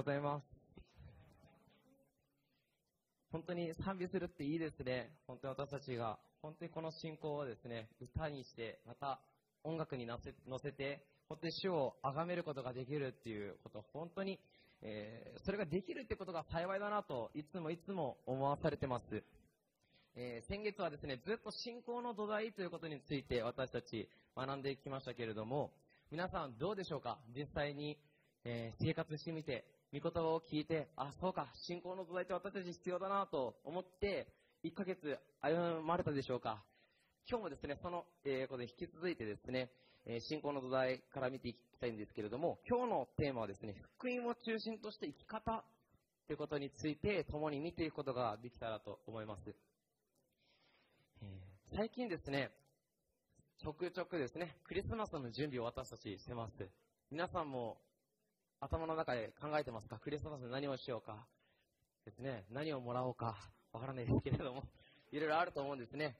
うございます。本当に賛美するっていいですね。本当に私たちが、本当にこの信仰をですね、歌にして、また音楽に乗せ乗せて、本当に主を崇めることができるっていうこと、本当に、えーそれができるってことが幸いだなと、いつもいつも思わされてます。えー先月はですね、ずっと信仰の土台ということについて私たち学んできましたけれども、皆さんどうでしょうか？実際に、えー生活してみて、御言葉を聞いて、あ、そうか、信仰の土台って私たち必要だなと思って、1ヶ月歩まれたでしょうか今日もですね、その、えーことで引き続いてですね、えー信仰の土台から見ていきたいんですけれども、今日のテーマはですね、福音を中心として生き方ということについて共に見ていくことができたらと思います。えー最近ですね、ちょくちょくですね、クリスマスの準備を私たちしてます。皆さんも頭の中で考えてますか？クリスマスで何をしようか？ですね、何をもらおうか？わからないですけれども、いろいろあると思うんですね。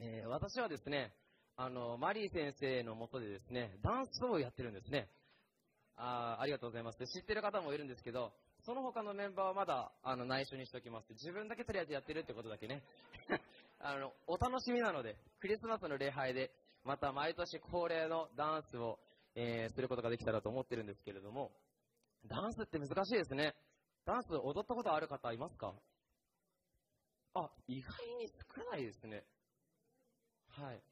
えー私はですね、あの、マリー先生のもとでですね、ダンスをやってるんですね。あありがとうございます。知ってる方もいるんですけど、その他のメンバーはまだ、あの、内緒にしておきます。自分だけとりあえずやってるってことだけね。あの、お楽しみなので、クリスマスの礼拝で、また毎年恒例のダンスを、えーすることができたらと思ってるんですけれども、ダンスって難しいですね。ダンス踊ったことある方いますか？あ、意外に少ないですね。はい。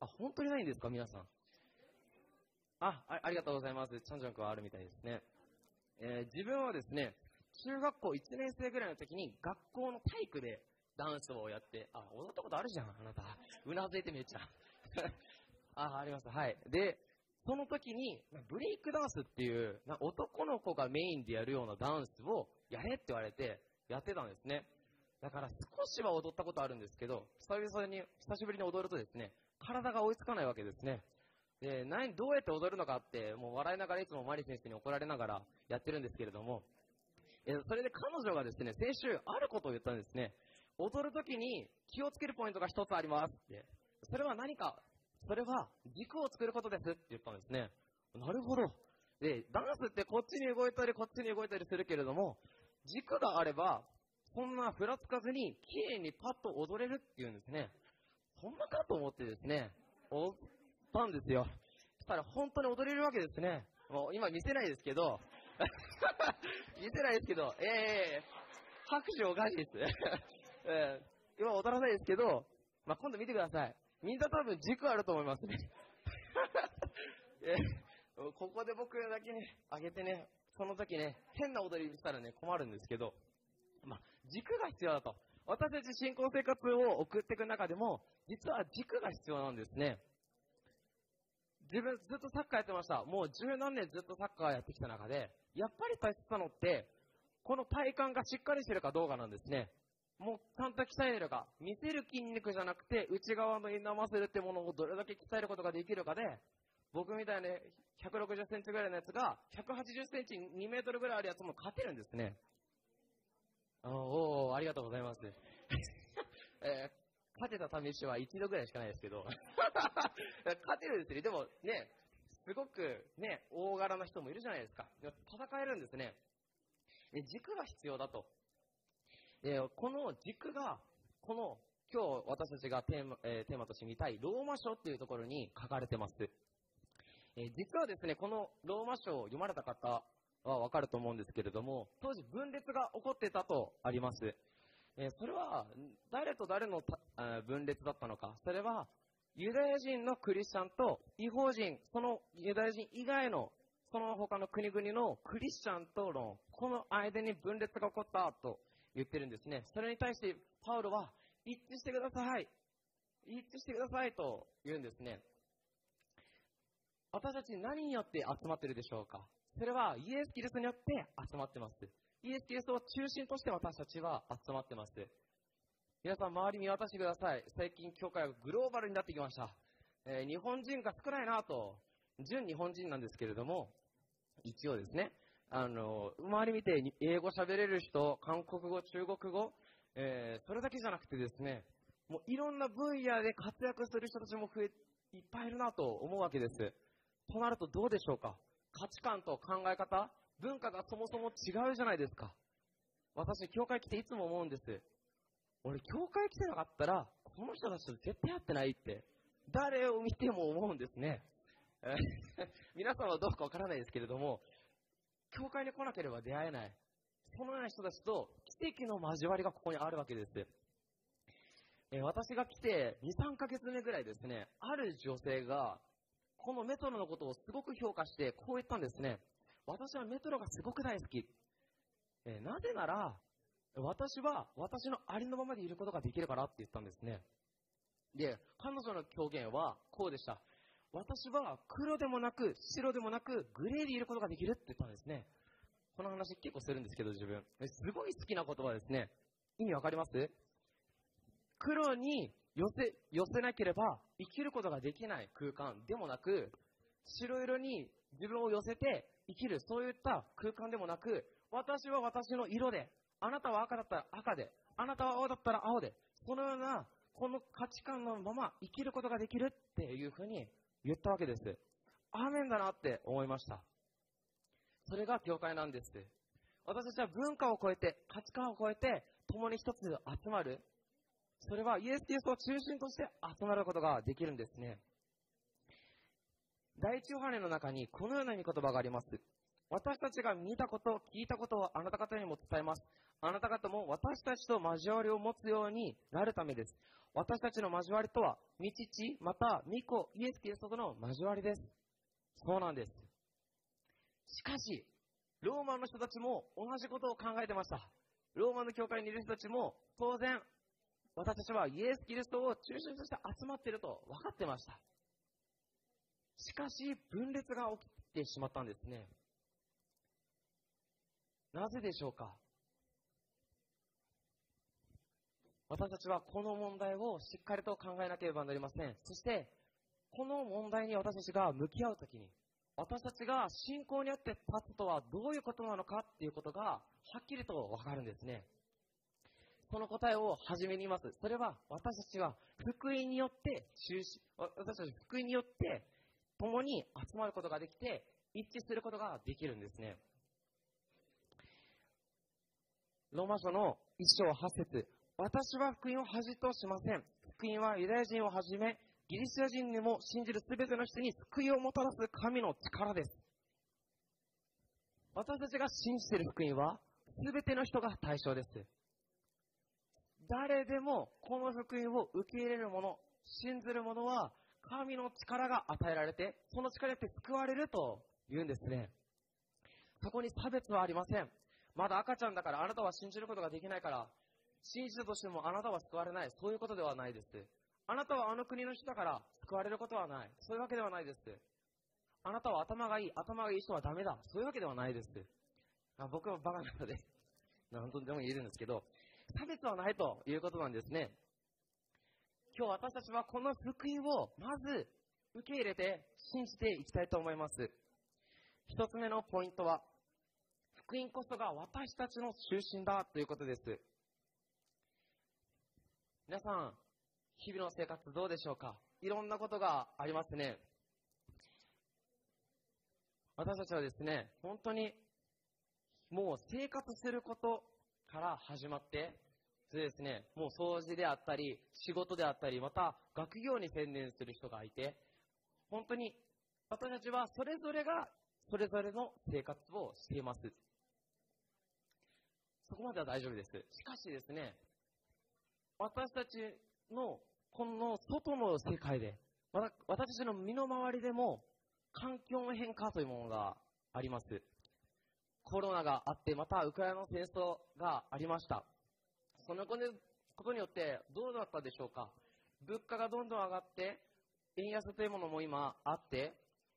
あ、本当にないんですか皆さん？あ、あありがとうございます。チャンジョン君はあるみたいですね。えー自分はですね、中学校1年生ぐらいの時に学校の体育でダンスをやって、あ、踊ったことあるじゃん、あなた。うなずいてめっちゃ。あ、あります。はい。で、その時に、ブレイクダンスっていう、な男の子がメインでやるようなダンスをやれって言われて、やってたんですね。だから少しは踊ったことあるんですけど、久々に、久しぶりに踊るとですね、体が追いつかないわけですね。で、何、どうやって踊るのかって、もう笑いながらいつもマリ先生に怒られながらやってるんですけれども、えそれで彼女がですね、先週あることを言ったんですね。踊るときに気をつけるポイントが一つありますって。それは何かそれは軸を作ることですって言ったんですね。なるほど。で、ダンスってこっちに動いたりこっちに動いたりするけれども、軸があれば、そんなふらつかずに、綺麗にパッと踊れるっていうんですね。ほんまかと思ってですね、踊ったんですよ。そしたら本当に踊れるわけですね。もう今見せないですけど、見せないですけど、ええ拍手おかしいです。えー今踊らないですけど、まあ、今度見てください。みんな多分軸あると思いますね。えここで僕だけね、上げてね、その時ね、変な踊りしたらね、困るんですけど、まあ、軸が必要だと。私たち信仰生活を送っていく中でも、実は軸が必要なんですね。自分ずっとサッカーやってました。もう十何年ずっとサッカーやってきた中で、やっぱり大切なのって、この体幹がしっかりしてるかどうかなんですね。もうちゃんと鍛えるか、見せる筋肉じゃなくて、内側のインナーマッスルってものをどれだけ鍛えることができるかで、僕みたいな160センチぐらいのやつが、180センチ、2メートルぐらいあるやつも勝てるんですね。あおおありがとうございます。えー勝てた試しは一度ぐらいしかないですけど、勝てるんですよ。でもね、すごくね、大柄な人もいるじゃないですか。戦えるんですね。で軸が必要だと。でこの軸が、この今日私たちがテーマ,、えーテーマとして見たいローマ書っていうところに書かれてます。えー実はですね、このローマ書を読まれた方はわかると思うんですけれども、当時分裂が起こってたとあります。えそれは誰と誰の分裂だったのか。それはユダヤ人のクリスチャンと違法人、そのユダヤ人以外のその他の国々のクリスチャンとのこの間に分裂が起こったと言ってるんですね。それに対してパウロは一致してください。一致してくださいと言うんですね。私たち何によって集まってるでしょうか？それはイエス・キリストによって集まってます。イエス・キリストを中心として私たちは集まってます。皆さん周り見渡してください。最近教会はグローバルになってきました。えー日本人が少ないなと、純日本人なんですけれども、一応ですね、あの、周り見て英語喋れる人、韓国語、中国語、えーそれだけじゃなくてですね、もういろんな分野で活躍する人たちも増え、いっぱいいるなと思うわけです。となるとどうでしょうか？価値観と考え方、文化がそもそも違うじゃないですか。私、教会来ていつも思うんです。俺、教会来てなかったら、この人たちと絶対会ってないって、誰を見ても思うんですね。皆さんはどうかわからないですけれども、教会に来なければ出会えない。そのような人たちと奇跡の交わりがここにあるわけです。え私が来て2、3ヶ月目ぐらいですね、ある女性が、このメトロのことをすごく評価して、こう言ったんですね。私はメトロがすごく大好き。えなぜなら、私は私のありのままでいることができるからって言ったんですね。で、彼女の表現はこうでした。私は黒でもなく、白でもなく、グレーでいることができるって言ったんですね。この話結構するんですけど、自分。すごい好きな言葉ですね。意味わかります？黒に寄せ、寄せなければ生きることができない空間でもなく、白色に自分を寄せて生きる、そういった空間でもなく、私は私の色で、あなたは赤だったら赤で、あなたは青だったら青で、そのような、この価値観のまま生きることができるっていうふうに言ったわけです。アーメンだなって思いました。それが教会なんです。私たちは文化を超えて、価値観を超えて、共に一つ集まる。それはイエス・キリストを中心として集まることができるんですね。第一ヨハネの中にこのような見言葉があります。私たちが見たこと、聞いたことをあなた方にも伝えます。あなた方も私たちと交わりを持つようになるためです。私たちの交わりとは、道地、また、御子、イエス・キリストとの交わりです。そうなんです。しかし、ローマの人たちも同じことを考えてました。ローマの教会にいる人たちも、当然、私たちはイエス・キリストを中心として集まっていると分かってました。しかし、分裂が起きてしまったんですね。なぜでしょうか？私たちはこの問題をしっかりと考えなければなりません。そして、この問題に私たちが向き合うときに、私たちが信仰によって立つとはどういうことなのかっていうことが、はっきりとわかるんですね。その答えを初めに言います。それは、私たちは福音によって中心、私たち福音によって共に集まることができて、一致することができるんですね。ローマ書の一章八節私は福音を恥としません。福音はユダヤ人をはじめ、ギリシャ人にも信じるすべての人に救いをもたらす神の力です。私たちが信じている福音は、すべての人が対象です。誰でもこの福音を受け入れる者、信ずる者は、神の力が与えられて、その力によって救われると言うんですね。そこに差別はありません。まだ赤ちゃんだからあなたは信じることができないから、信じたとしてもあなたは救われない。そういうことではないです。あなたはあの国の人だから救われることはない。そういうわけではないです。あなたは頭がいい、頭がいい人はダメだ。そういうわけではないです。あ僕はバカなので、何とでも言えるんですけど、差別はないということなんですね。今日私たちはこの福音をまず受け入れて信じていきたいと思います。一つ目のポイントは、福音こそが私たちの中心だということです。皆さん、日々の生活どうでしょうか？いろんなことがありますね。私たちはですね、本当にもう生活することから始まって、それですね、もう掃除であったり、仕事であったり、また学業に専念する人がいて、本当に私たちはそれぞれがそれぞれの生活をしています。そこまでは大丈夫です。しかしですね、私たちのこの外の世界で、私たちの身の回りでも環境の変化というものがあります。コロナがあって、またウクライナの戦争がありました。そのことによってどうだったでしょうか物価がどんどん上がって、円安というものも今あって、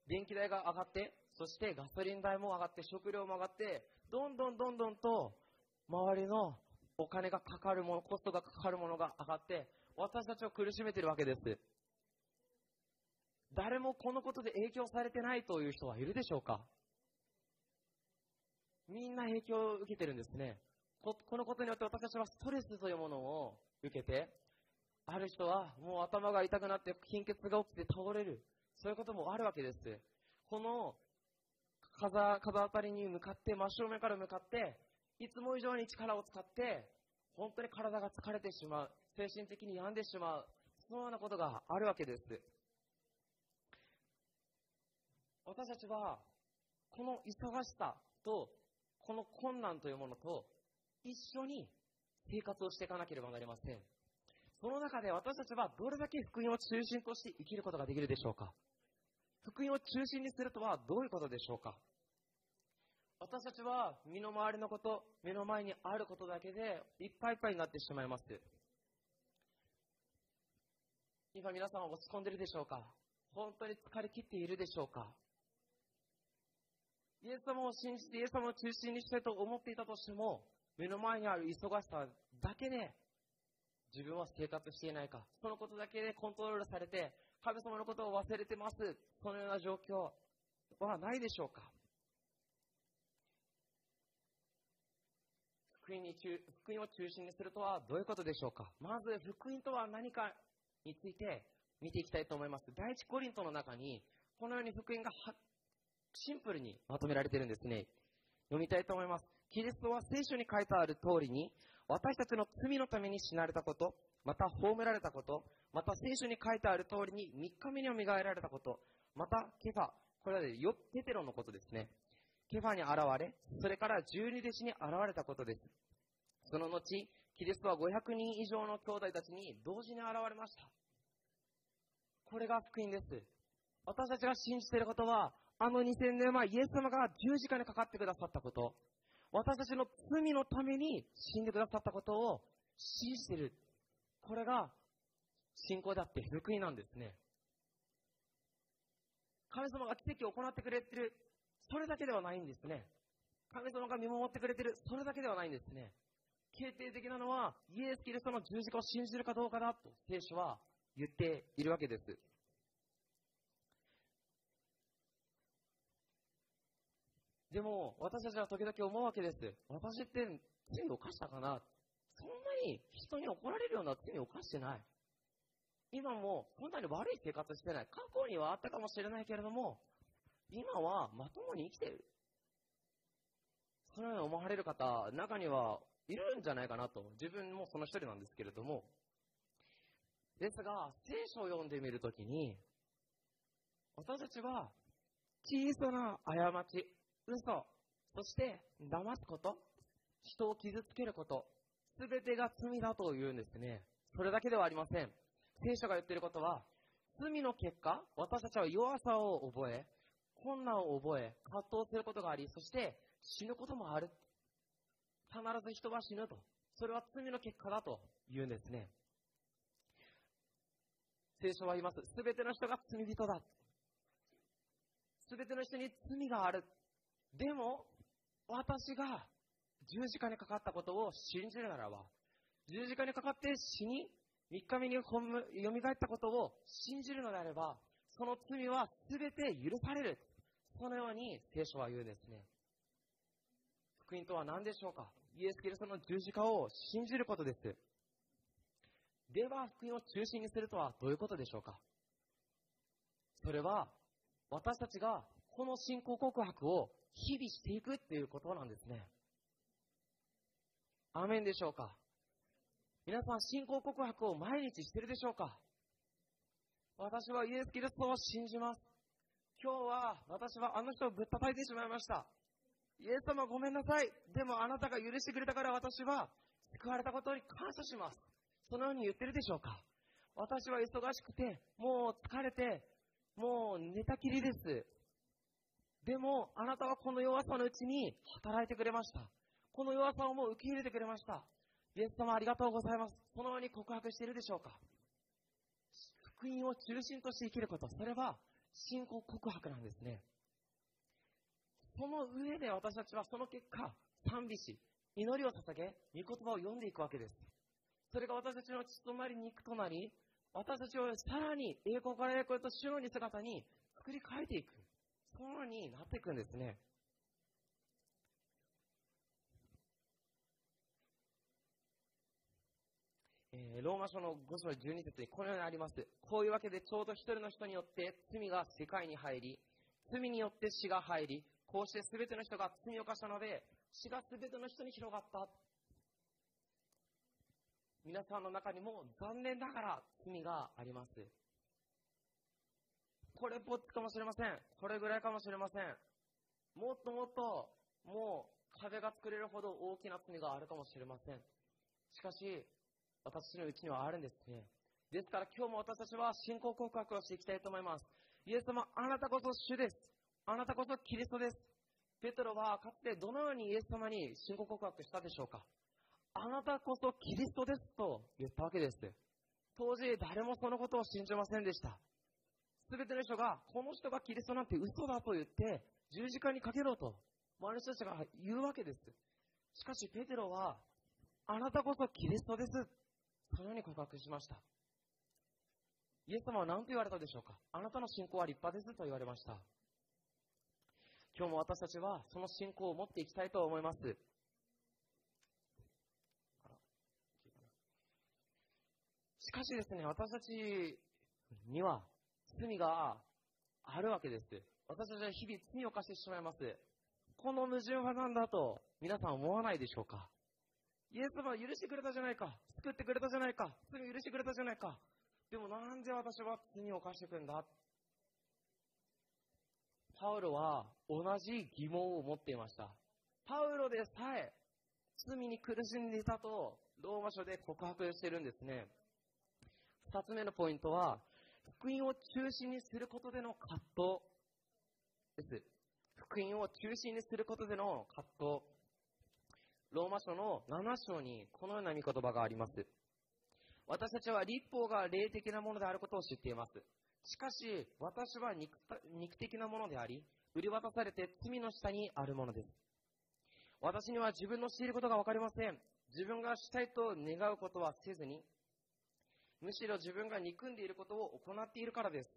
電気代が上がって、そしてガソリン代も上がって、食料も上がって、どんどんどんどんと周りのお金がかかるもの、コストがかかるものが上がって、私たちを苦しめているわけです。誰もこのことで影響されてないという人はいるでしょうか？みんな影響を受けてるんですね。このことによって私たちはストレスというものを受けて、ある人はもう頭が痛くなって貧血が起きて倒れる。そういうこともあるわけです。この風風当たりに向かって真正面から向かっていつも以上に力を使って本当に体が疲れてしまう。精神的に病んでしまう。そのようなことがあるわけです。私たちはこの忙しさとこの困難というものと一緒に生活をしていかなければなりません。その中で私たちはどれだけ福音を中心として生きることができるでしょうか。福音を中心にするとはどういうことでしょうか。私たちは身の回りのこと、目の前にあることだけでいっぱいいっぱいになってしまいます。今皆さんは落ち込んでるでしょうか？本当に疲れ切っているでしょうか？イエス様を信じてイエス様を中心にしたいと思っていたとしても、目の前にある忙しさだけで自分は生活していないか、そのことだけでコントロールされて、神様のことを忘れてます。そのような状況はないでしょうか？福音に中福音を中心にするとはどういうことでしょうか？まず福音とは何かについて見ていきたいと思います。第一コリントの中にこのように福音がシンプルにまとめられているんですね。読みたいと思います。キリストは聖書に書いてある通りに私たちの罪のために死なれたこと、また葬られたこと、また聖書に書いてある通りに3日目によみがえられたこと、またケファ、これはヨテテロのことですね。ケファに現れ、それから十二弟子に現れたことです。その後、キリストは500人以上の兄弟たちに同時に現れました。これが福音です。私たちが信じていることは、あの2000年前、イエス様が十字架にかかってくださったこと、私たちの罪のために死んでくださったことを信じている。これが信仰であって福音なんですね。神様が奇跡を行ってくれてる。それだけではないんですね。神様が見守ってくれてる。それだけではないんですね。決定的なのは、イエス・キリストの十字架を信じるかどうかだと聖書は言っているわけです。でも、私たちは時々思うわけです。私って罪を犯したかなそんなに人に怒られるような罪を犯してない。今もそんなに悪い生活してない。過去にはあったかもしれないけれども、今はまともに生きてる。そのように思われる方、中にはいるんじゃないかなと。自分もその一人なんですけれども。ですが、聖書を読んでみるときに、私たちは小さな過ち、嘘、そして騙すこと、人を傷つけること、すべてが罪だと言うんですね。それだけではありません。聖書が言っていることは、罪の結果、私たちは弱さを覚え、困難を覚え、葛藤することがあり、そして死ぬこともある。必ず人は死ぬと。それは罪の結果だと言うんですね。聖書は言います。すべての人が罪人だ。すべての人に罪がある。でも、私が十字架にかかったことを信じるならば、十字架にかかって死に、三日目に蘇ったことを信じるのであれば、その罪は全て許される。そのように聖書は言うんですね。福音とは何でしょうか？イエス・キリストの十字架を信じることです。では、福音を中心にするとはどういうことでしょうか？それは、私たちがこの信仰告白を日々していくっていうことなんですね。アメンでしょうか？皆さん、信仰告白を毎日してるでしょうか？私はイエス・キリストを信じます。今日は私はあの人をぶったたいてしまいました。イエス様ごめんなさい。でもあなたが許してくれたから私は救われたことに感謝します。そのように言ってるでしょうか私は忙しくて、もう疲れて、もう寝たきりです。でも、あなたはこの弱さのうちに働いてくれました。この弱さをもう受け入れてくれました。イエス様ありがとうございます。そのように告白しているでしょうか福音を中心として生きること、それは信仰告白なんですね。その上で私たちはその結果、賛美し、祈りを捧げ、御言葉を読んでいくわけです。それが私たちの血となり肉となり、私たちをさらに栄光から栄光へと主のに姿に作り変えていく。そのようになっていくんですね。えー、ローマ書の5章12節にこのようにあります。こういうわけでちょうど一人の人によって罪が世界に入り、罪によって死が入り、こうして全ての人が罪を犯したので、死が全ての人に広がった。皆さんの中にも残念ながら罪があります。これっぽっちかもしれません。これぐらいかもしれません。もっともっと、もう壁が作れるほど大きな罪があるかもしれません。しかし、私のうちにはあるんですね。ですから今日も私たちは信仰告白をしていきたいと思います。イエス様、あなたこそ主です。あなたこそキリストです。ペトロはかつてどのようにイエス様に信仰告白したでしょうかあなたこそキリストですと言ったわけです。当時誰もそのことを信じませんでした。すべての人が、この人がキリストなんて嘘だと言って、十字架にかけろと、周りの人たちが言うわけです。しかし、ペテロは、あなたこそキリストです。そのように告白しました。イエス様は何と言われたでしょうか？あなたの信仰は立派ですと言われました。今日も私たちはその信仰を持っていきたいと思います。しかしですね、私たちには罪があるわけです。私たちは日々罪を犯してしまいます。この矛盾は何だと皆さん思わないでしょうか？イエス様は許してくれたじゃないか。救ってくれたじゃないか。罪を許してくれたじゃないか。でもなんで私は罪を犯していくんだ？パウロは同じ疑問を持っていました。パウロでさえ罪に苦しんでいたとローマ書で告白してるんですね。二つ目のポイントは、福音を中心にすることでの葛藤です。福音を中心にすることでの葛藤。ローマ書の7章にこのような見言葉があります。私たちは立法が霊的なものであることを知っています。しかし、私は肉肉的なものであり、売り渡されて罪の下にあるものです。私には自分のしていることがわかりません。自分がしたいと願うことはせずに、むしろ自分が憎んでいることを行っているからです。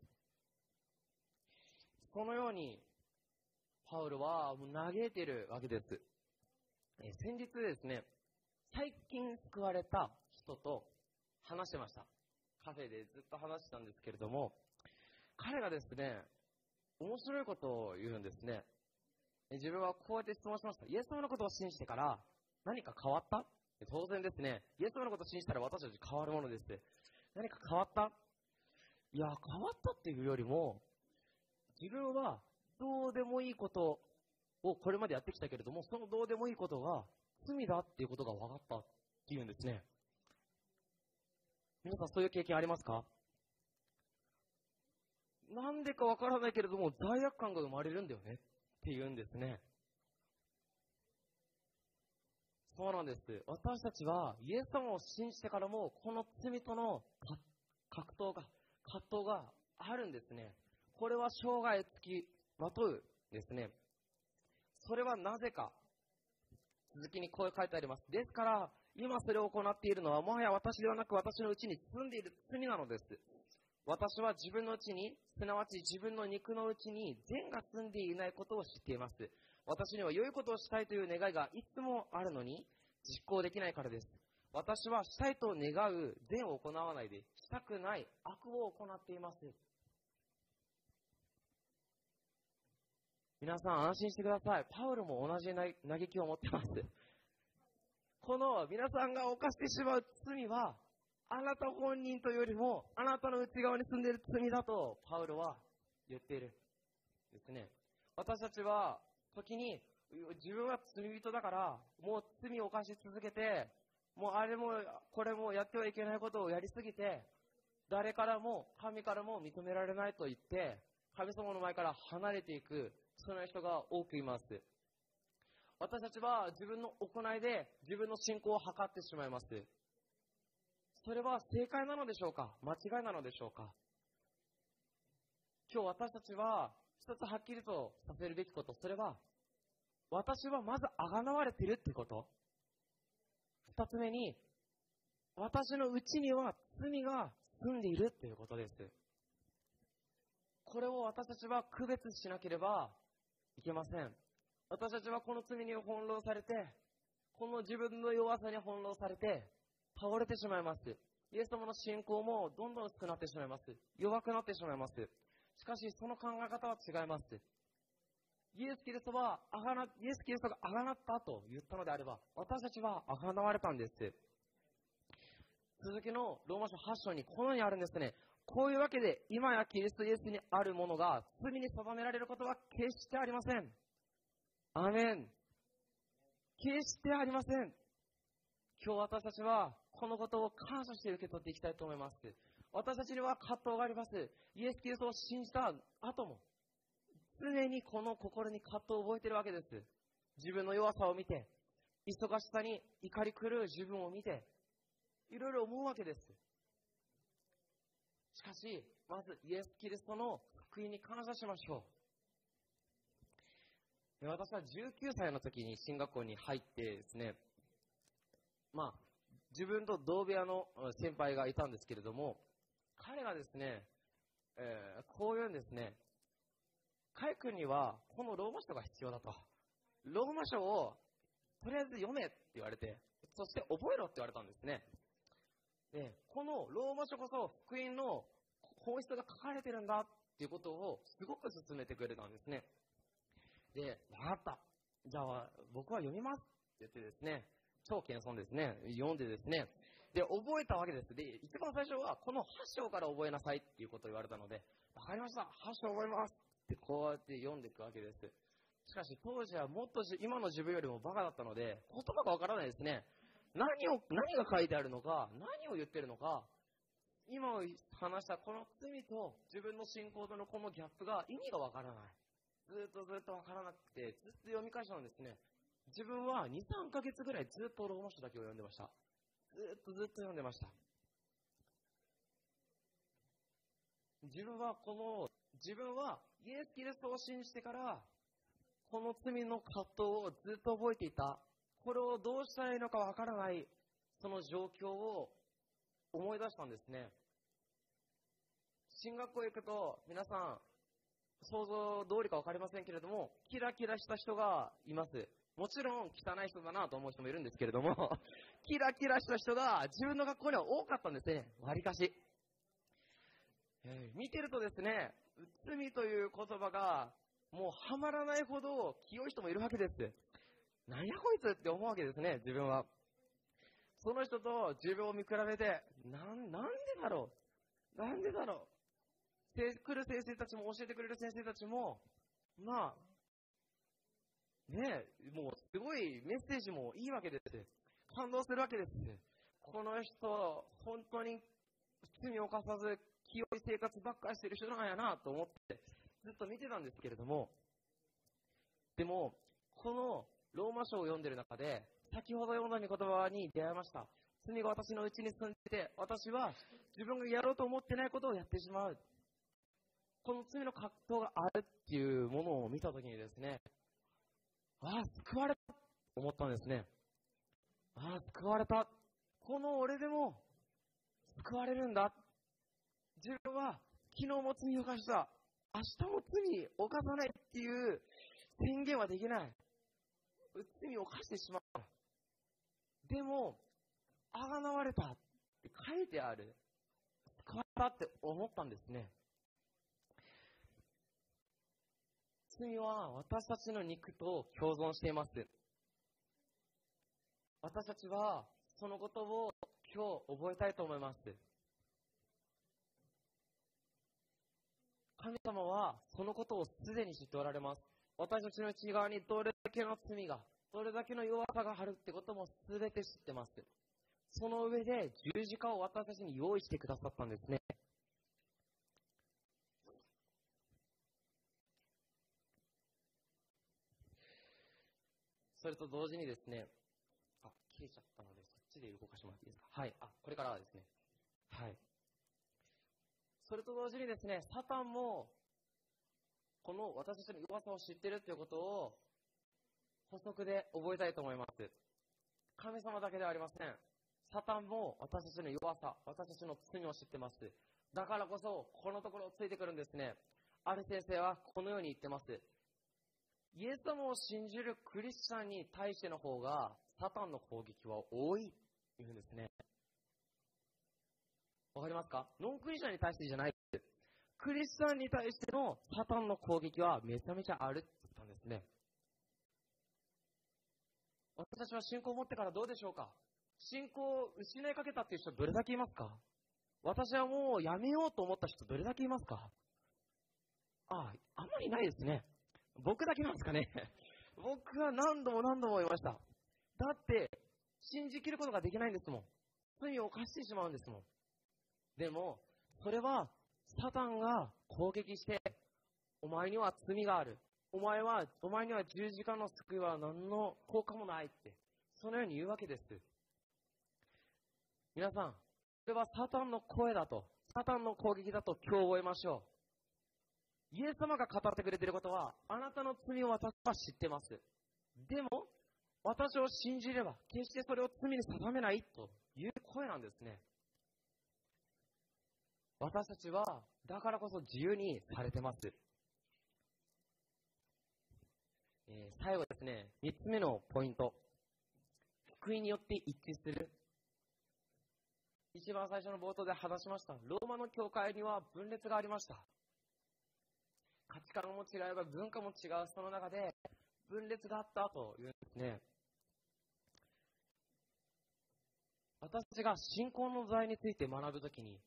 このように、パウロは嘆いているわけです。え先日ですね、最近救われた人と話してました。カフェでずっと話してたんですけれども、彼がですね、面白いことを言うんですね。自分はこうやって質問しました。イエス様のことを信じてから何か変わった？当然ですね、イエス様のことを信じたら私たち変わるものです。何か変わった？いや、変わったっていうよりも、自分はどうでもいいことをこれまでやってきたけれども、そのどうでもいいことが罪だっていうことが分かったっていうんですね。皆さんそういう経験ありますか？なんでかわからないけれども、罪悪感が生まれるんだよねって言うんですね。そうなんです。私たちはイエス様を信じてからも、この罪との格闘が、葛藤があるんですね。これは生涯付きまとうですね。それはなぜか。続きにこう書いてあります。ですから、今それを行っているのは、もはや私ではなく私のうちに住んでいる罪なのです。私は自分のうちに、すなわち自分の肉のうちに善が住んでいないことを知っています。私には良いことをしたいという願いがいつもあるのに、実行できないからです。私はしたいと願う善を行わないで、したくない悪を行っています。皆さん安心してください。パウロも同じ嘆きを持ってます。この皆さんが犯してしまう罪は、あなた本人というよりも、あなたの内側に住んでいる罪だと、パウロは言っている。ですね。私たちは、時に、自分は罪人だから、もう罪を犯し続けて、もうあれも、これもやってはいけないことをやりすぎて、誰からも、神からも認められないと言って、神様の前から離れていく、その人が多くいます。私たちは自分の行いで自分の信仰を図ってしまいます。それは正解なのでしょうか？間違いなのでしょうか？今日私たちは一つはっきりとさせるべきこと、それは私はまずあがなわれてるってこと。二つ目に、私のうちには罪が住んでいるっていうことです。これを私たちは区別しなければいけません。私たちはこの罪に翻弄されて、この自分の弱さに翻弄されて、倒れてしまいます。イエス様の信仰もどんどん薄くなってしまいます。弱くなってしまいます。しかし、その考え方は違います。イエス・キリストは、あがな、イエス・キリストがあがなったと言ったのであれば、私たちはあがなわれたんです。続きのローマ書8章にこのようにあるんですね。こういうわけで、今やキリストイエスにあるものが罪に定められることは決してありません。アメン。決してありません。今日私たちはこのことを感謝して受け取っていきたいと思います。私たちには葛藤があります。イエス・キリストを信じた後も、常にこの心に葛藤を覚えているわけです。自分の弱さを見て、忙しさに怒り狂う自分を見て、いろいろ思うわけです。しかし、まずイエス・キリストの福音に感謝しましょう。私は19歳の時に進学校に入ってですね、まあ、自分と同部屋の先輩がいたんですけれども、彼がですね、えー、こう言うんですね、カイ君にはこのローマ書が必要だと。ローマ書をとりあえず読めって言われて、そして覚えろって言われたんですね。で、このローマ書こそ福音の本質が書かれてるんだっていうことをすごく進めてくれたんですね。で、わかった。じゃあ僕は読みますって言ってですね、超謙遜ですね、読んでですね、で、覚えたわけです。で、一番最初はこの8章から覚えなさいっていうことを言われたので、わかりました、8章覚えますってこうやって読んでいくわけです。しかし当時はもっと今の自分よりもバカだったので、言葉がわからないですね。何を、何が書いてあるのか、何を言ってるのか、今話したこの罪と自分の信仰とのこのギャップが意味がわからない。ずっとずっとわからなくて、ずっと読み返したんですね。自分は2、3ヶ月ぐらいずっとローマ書だけを読んでました。ずっとずっと読んでました。自分はこの、自分はイエス・キリストを信じてから、この罪の葛藤をずっと覚えていた。これをどうしたらいいのかわからない、その状況を思い出したんですね。進学校行くと、皆さん、想像通りか分かりませんけれども、キラキラした人がいます。もちろん汚い人だなと思う人もいるんですけれども、キラキラした人が自分の学校には多かったんですね。割かし。えー、見てるとですね、罪という言葉がもうはまらないほど清い人もいるわけです。なんやこいつって思うわけですね、自分は。その人と自分を見比べて、なん、なんでだろう？なんでだろう？来る先生たちも教えてくれる先生たちも、まあ、ねもうすごいメッセージもいいわけです。感動するわけです。この人、本当に罪を犯さず、清い生活ばっかりしてる人なんやなと思って、ずっと見てたんですけれども、でも、このローマ書を読んでる中で、先ほど読んだ御言葉に出会いました。罪が私のうちに住んでて、私は自分がやろうと思ってないことをやってしまう。この罪の葛藤があるっていうものを見たときにですね、ああ、救われたと思ったんですね。ああ、救われた。この俺でも救われるんだ。自分は昨日も罪を犯した。明日も罪を犯さないっていう宣言はできない。罪を犯してしまう。でも、あがなわれたって書いてある。救われたって思ったんですね。罪は私たちの肉と共存しています。私たちはそのことを今日覚えたいと思います。神様はそのことをすでに知っておられます。私たちの内側にどれだけの罪が、どれだけの弱さがあるってことも全て知ってます。その上で十字架を私たちに用意してくださったんですね。それと同時にですね、あ、切れちゃったので、そっちで動かしてもらっていいですか？はい。あ、これからはですね。はい。それと同時にですね、サタンもこの私たちの弱さを知っているということを補足で覚えたいと思います。神様だけではありません。サタンも私たちの弱さ、私たちの罪を知ってます。だからこそ、このところをついてくるんですね。ある先生はこのように言ってます。イエス様を信じるクリスチャンに対しての方が、サタンの攻撃は多いというんですね。わかりますか？ノンクリスチャンに対してじゃない。クリスチャンに対してのサタンの攻撃はめちゃめちゃあるって言ったんですね。私たちは信仰を持ってからどうでしょうか？信仰を失いかけたっていう人どれだけいますか？私はもうやめようと思った人どれだけいますか？ああ、あんまりないですね。僕だけなんですかね？僕は何度も何度も言いました。だって、信じきることができないんですもん。罪を犯してしまうんですもん。でも、それは、サタンが攻撃して、お前には罪がある。お前は、お前には十字架の救いは何の効果もないって、そのように言うわけです。皆さん、それはサタンの声だと、サタンの攻撃だと今日覚えましょう。イエス様が語ってくれていることは、あなたの罪を私は知ってます。でも、私を信じれば、決してそれを罪に定めないという声なんですね。私たちは、だからこそ自由にされてます。え、最後ですね、三つ目のポイント。福音によって一致する。一番最初の冒頭で話しました。ローマの教会には分裂がありました。価値観も違えば文化も違うその中で分裂があったというんですね。私が信仰の財について学ぶときに、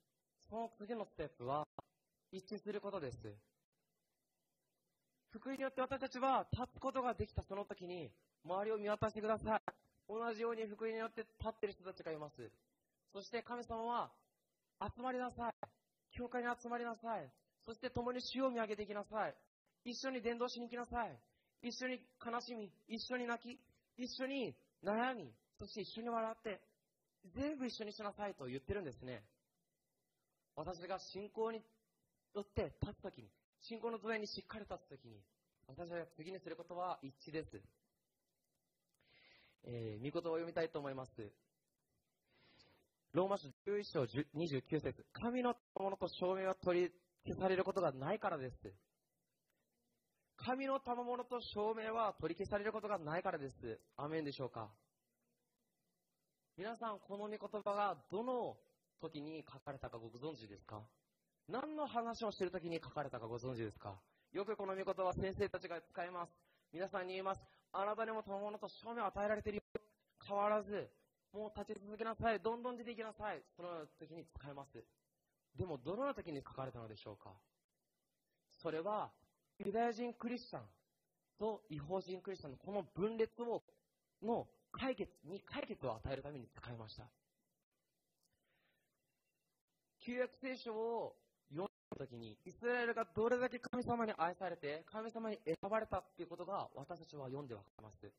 その次のステップは一致することです。福音によって私たちは立つことができたその時に、周りを見渡してください。同じように福音によって立っている人たちがいます。そして神様は、集まりなさい。教会に集まりなさい。そして共に主を見上げていきなさい。一緒に伝道しに行きなさい。一緒に悲しみ、一緒に泣き、一緒に悩み、そして一緒に笑って、全部一緒にしなさいと言ってるんですね。私が信仰によって立つときに、信仰の上にしっかり立つときに、私が次にすることは一致です。えー、見事を読みたいと思います。ローマ書11章29節神のものと証明は取り消されることがないからです。神の賜物と証明は取り消されることがないからです。アメンでしょうか皆さん、この御言葉がどの時に書かれたかご存知ですか？何の話をしている時に書かれたかご存知ですか？よくこの御言葉は先生たちが使います。皆さんに言います。あなたにも賜物と証明を与えられているよ。変わらず、もう立ち続けなさい。どんどん出ていきなさい。その時に使えます。でも、どのような時に書かれたのでしょうか？それは、ユダヤ人クリスチャンと違法人クリスチャンのこの分裂を、の解決に解決を与えるために使いました。旧約聖書を読んだ時に、イスラエルがどれだけ神様に愛されて、神様に選ばれたっていうことが私たちは読んでわかります。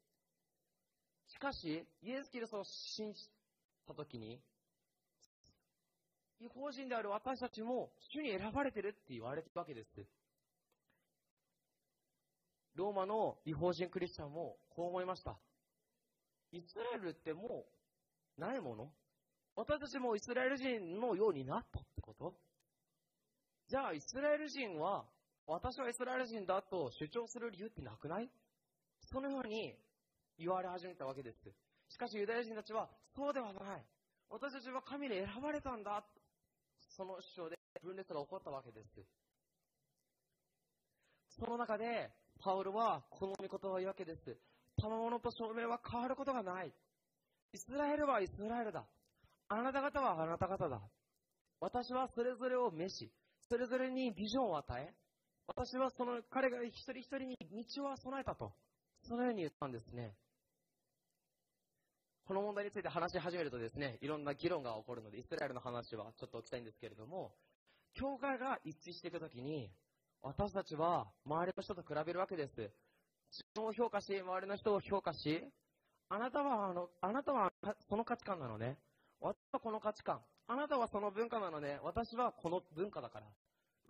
しかし、イエス・キリストを信じた時に、違法人である私たちも主に選ばれてるって言われてるわけです。ローマの違法人クリスチャンもこう思いました。イスラエルってもうないもの私たちもイスラエル人のようになったってことじゃあイスラエル人は私はイスラエル人だと主張する理由ってなくない？そのように言われ始めたわけです。しかしユダヤ人たちはそうではない。私たちは神に選ばれたんだ。その主張で分裂が起こったわけです。その中で、パウロはこの御言葉を言うわけです。賜物と証明は変わることがない。イスラエルはイスラエルだ。あなた方はあなた方だ。私はそれぞれを召し、それぞれにビジョンを与え、私はその彼が一人一人に道を備えたと、そのように言ったんですね。この問題について話し始めるとですね、いろんな議論が起こるので、イスラエルの話はちょっと置きたいんですけれども、教会が一致していくときに、私たちは周りの人と比べるわけです。自分を評価し、周りの人を評価し、あなたはあの、あなたはその価値観なのね。私はこの価値観。あなたはその文化なのね。私はこの文化だから。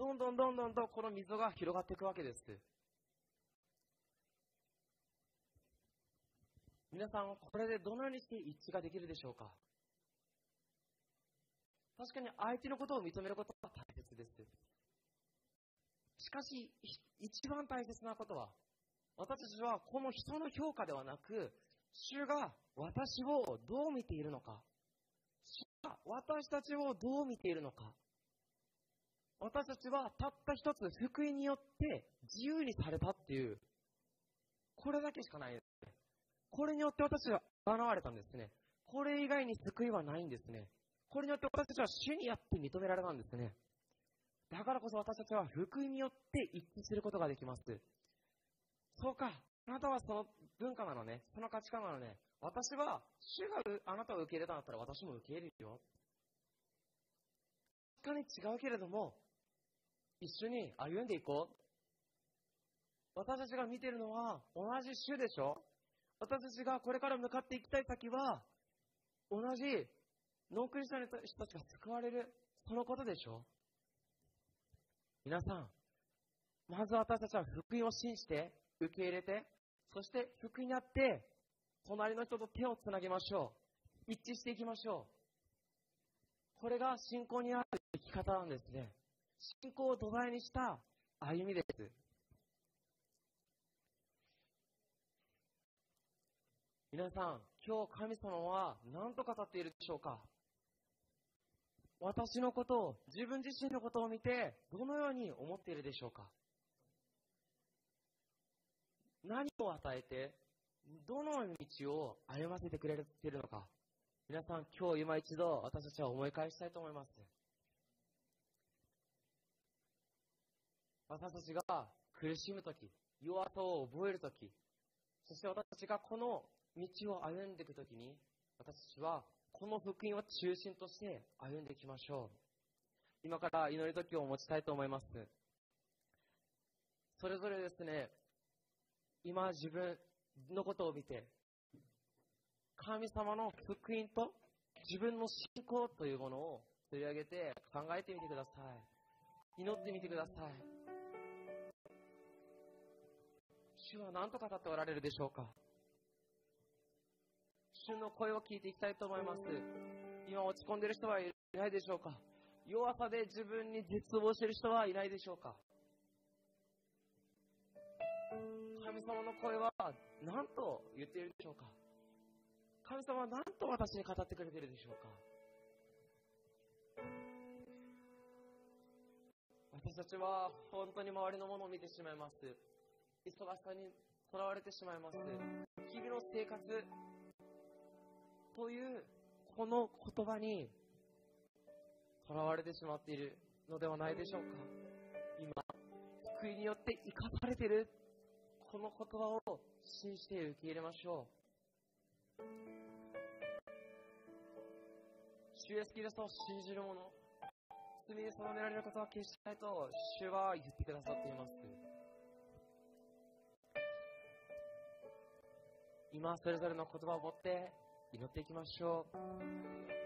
どんどんどんどんとこの溝が広がっていくわけです。皆さん、これでどのようにして一致ができるでしょうか？確かに相手のことを認めることは大切です。しかし、一番大切なことは、私たちはこの人の評価ではなく、主が私をどう見ているのか、主が私たちをどう見ているのか、私たちはたった一つ福音によって自由にされたっていうこれだけしかないです。これによって私は現れたんですね。これ以外に救いはないんですね。これによって私たちは主にやって認められたんですね。だからこそ私たちは福音によって一致することができます。そうか、あなたはその文化なのね、その価値観なのね。私は、主があなたを受け入れたんだったら私も受け入れるよ。確かに違うけれども、一緒に歩んでいこう。私たちが見てるのは同じ主でしょ？私たちがこれから向かっていきたい先は、同じノンクリスチャンの人たちが救われる、そのことでしょ？皆さん、まず私たちは福音を信じて、受け入れて、そして福音にあって、隣の人と手をつなぎましょう。一致していきましょう。これが信仰にある生き方なんですね。信仰を土台にした歩みです。皆さん、今日神様は何と語っているでしょうか？私のことを、自分自身のことを見て、どのように思っているでしょうか？何を与えて、どの道を歩ませてくれているのか？皆さん、今日今一度、私たちは思い返したいと思います。私たちが苦しむとき、弱さを覚えるとき、そして私たちがこの道を歩んでいくときに、私たちはこの福音を中心として歩んでいきましょう。今から祈り時を持ちたいと思います。それぞれですね、今自分のことを見て、神様の福音と自分の信仰というものを取り上げて考えてみてください。祈ってみてください。主は何と語っておられるでしょうか？主の声を聞いていきたいと思います。今落ち込んでいる人はいないでしょうか？弱さで自分に絶望している人はいないでしょうか？神様の声は何と言っているでしょうか？神様は何と私に語ってくれているでしょうか？私たちは本当に周りのものを見てしまいます。忙しさにとらわれてしまいます。日々の生活、というこの言葉にとらわれてしまっているのではないでしょうか。今救いによって生かされているこの言葉を信じて受け入れましょう。主イエスキリストを信じる者罪に定められることは決してないと主は言ってくださっています。今それぞれの言葉を持って祈っていきましょう。